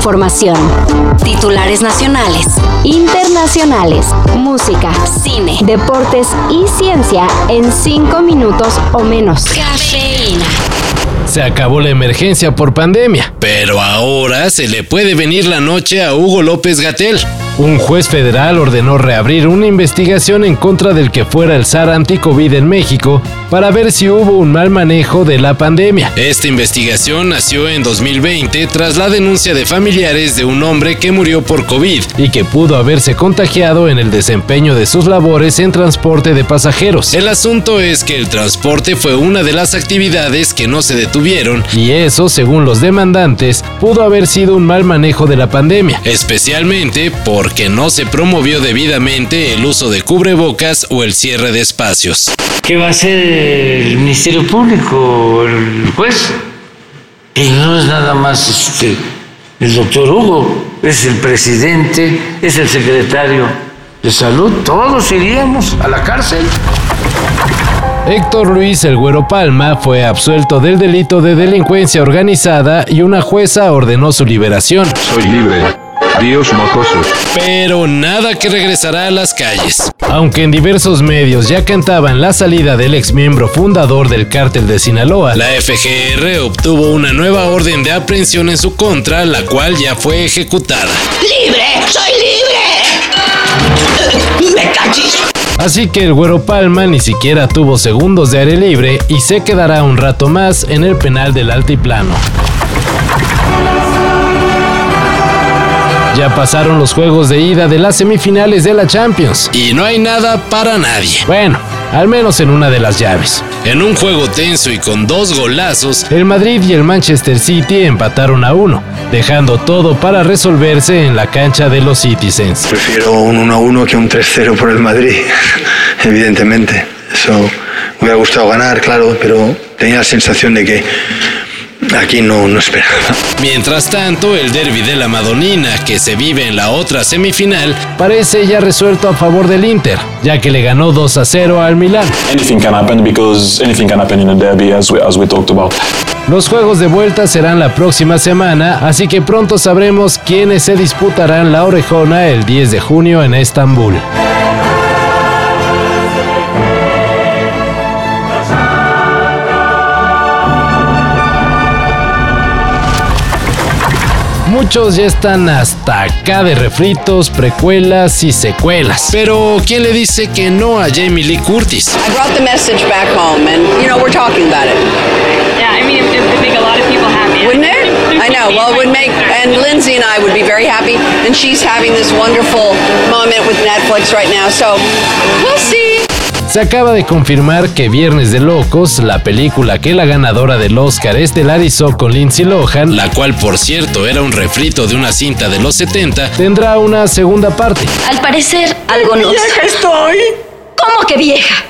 información. Titulares nacionales, internacionales, música, cine, deportes y ciencia en cinco minutos o menos. Cafeína. Se acabó la emergencia por pandemia, pero ahora se le puede venir la noche a Hugo López Gatel. Un juez federal ordenó reabrir una investigación en contra del que fuera el SAR anti-COVID en México para ver si hubo un mal manejo de la pandemia. Esta investigación nació en 2020 tras la denuncia de familiares de un hombre que murió por COVID y que pudo haberse contagiado en el desempeño de sus labores en transporte de pasajeros. El asunto es que el transporte fue una de las actividades que no se detuvieron y eso, según los demandantes, pudo haber sido un mal manejo de la pandemia, especialmente por que no se promovió debidamente el uso de cubrebocas o el cierre de espacios. ¿Qué va a hacer el Ministerio Público, el juez? Y no es nada más este, el doctor Hugo, es el presidente, es el secretario de salud, todos iríamos a la cárcel. Héctor Luis El Güero Palma fue absuelto del delito de delincuencia organizada y una jueza ordenó su liberación. Soy libre. Dios mocosos. Pero nada que regresará a las calles. Aunque en diversos medios ya cantaban la salida del ex miembro fundador del cártel de Sinaloa, la FGR obtuvo una nueva orden de aprehensión en su contra, la cual ya fue ejecutada. ¡Libre! ¡Soy libre! ¡Me cachis! Así que el Güero Palma ni siquiera tuvo segundos de aire libre y se quedará un rato más en el penal del Altiplano. Ya pasaron los juegos de ida de las semifinales de la Champions y no hay nada para nadie. Bueno, al menos en una de las llaves. En un juego tenso y con dos golazos, el Madrid y el Manchester City empataron a uno, dejando todo para resolverse en la cancha de los Citizens. Prefiero un 1-1 que un 3-0 por el Madrid, evidentemente. Eso me hubiera gustado ganar, claro, pero tenía la sensación de que aquí no, no esperaba. Mientras tanto, el derby de la Madonina, que se vive en la otra semifinal, parece ya resuelto a favor del Inter, ya que le ganó 2 a 0 al Milán. anything can happen because anything can happen in a derby as we, as we talked about. Los juegos de vuelta serán la próxima semana, así que pronto sabremos quiénes se disputarán la orejona el 10 de junio en Estambul. Muchos ya están hasta acá de refritos, precuelas y secuelas. Pero, ¿quién le dice que no a Jamie Lee Curtis? I brought the message back home, and you know we're talking about it, Yeah, I mean, it, it would make a lot of people happy. wouldn't it? I know. Well, it would make, and Lindsay and I would be very happy, and she's having this wonderful moment with Netflix right now. So we'll see. Se acaba de confirmar que Viernes de Locos, la película que la ganadora del Oscar estelarizó con Lindsay Lohan, la cual por cierto era un refrito de una cinta de los 70, tendrá una segunda parte. Al parecer, algo nos... ¡Vieja estoy! ¿Cómo que vieja?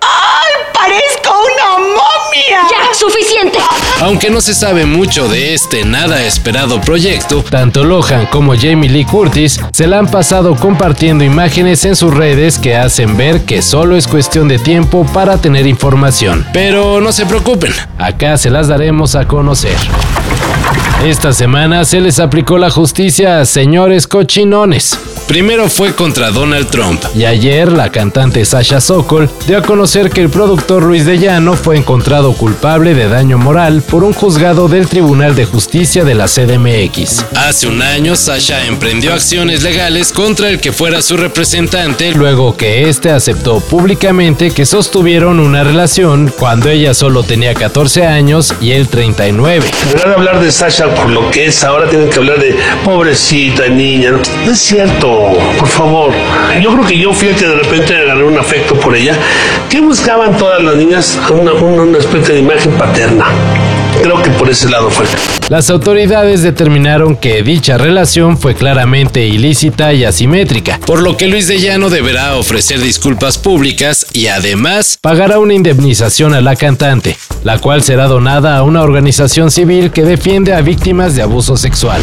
¡Ay, parezco una momia! ¡Ya, suficiente! Aunque no se sabe mucho de este nada esperado proyecto, tanto Lohan como Jamie Lee Curtis se la han pasado compartiendo imágenes en sus redes que hacen ver que solo es cuestión de tiempo para tener información. Pero no se preocupen, acá se las daremos a conocer. Esta semana se les aplicó la justicia a señores cochinones. Primero fue contra Donald Trump y ayer la cantante Sasha Sokol dio a conocer que el productor Luis de Llano fue encontrado culpable de daño moral por un juzgado del Tribunal de Justicia de la CDMX. Hace un año Sasha emprendió acciones legales contra el que fuera su representante luego que éste aceptó públicamente que sostuvieron una relación cuando ella solo tenía 14 años y él 39. Deberán hablar de Sasha por lo que es, ahora tienen que hablar de pobrecita niña. No, No es cierto, por favor. Yo creo que yo fui el que de repente agarré un afecto por ella. ¿Qué buscaban todas las niñas? Una, una, una especie de imagen paterna. Creo que por ese lado fue. Las autoridades determinaron que dicha relación fue claramente ilícita y asimétrica, por lo que Luis de Llano deberá ofrecer disculpas públicas y además pagará una indemnización a la cantante, la cual será donada a una organización civil que defiende a víctimas de abuso sexual.